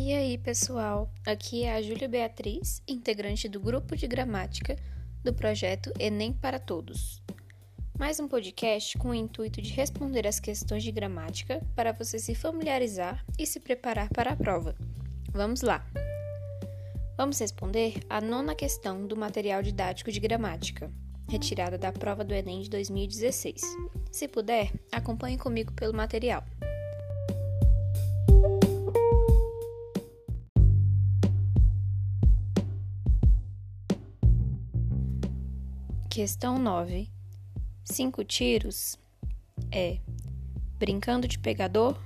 E aí, pessoal? Aqui é a Júlia Beatriz, integrante do grupo de gramática do projeto Enem para Todos. Mais um podcast com o intuito de responder as questões de gramática para você se familiarizar e se preparar para a prova. Vamos lá! Vamos responder a nona questão do material didático de gramática, retirada da prova do Enem de 2016. Se puder, acompanhe comigo pelo material. Questão 9. Cinco tiros é brincando de pegador?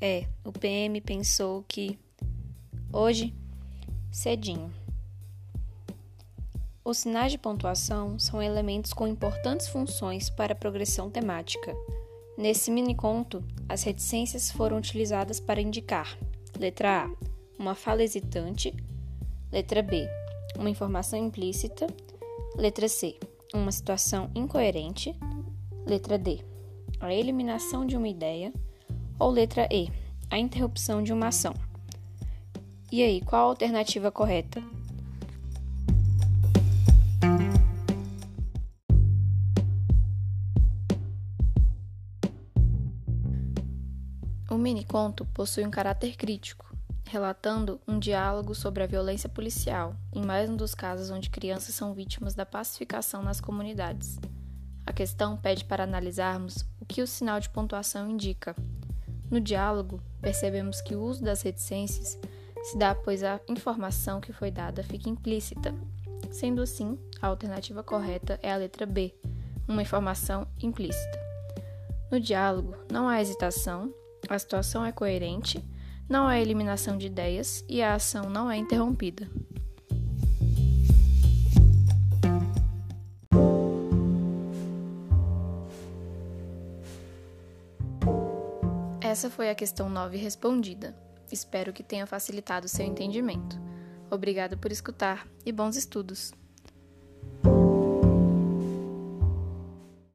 É, o PM pensou que hoje cedinho. Os sinais de pontuação são elementos com importantes funções para a progressão temática. Nesse mini conto, as reticências foram utilizadas para indicar: letra A, uma fala hesitante, letra B, uma informação implícita, letra C, uma situação incoerente. Letra D, a eliminação de uma ideia. Ou letra E, a interrupção de uma ação. E aí, qual a alternativa correta? O mini-conto possui um caráter crítico relatando um diálogo sobre a violência policial, em mais um dos casos onde crianças são vítimas da pacificação nas comunidades. A questão pede para analisarmos o que o sinal de pontuação indica. No diálogo, percebemos que o uso das reticências se dá pois a informação que foi dada fica implícita. Sendo assim, a alternativa correta é a letra B, uma informação implícita. No diálogo, não há hesitação, a situação é coerente não há eliminação de ideias e a ação não é interrompida. Essa foi a questão 9 respondida. Espero que tenha facilitado seu entendimento. Obrigada por escutar e bons estudos!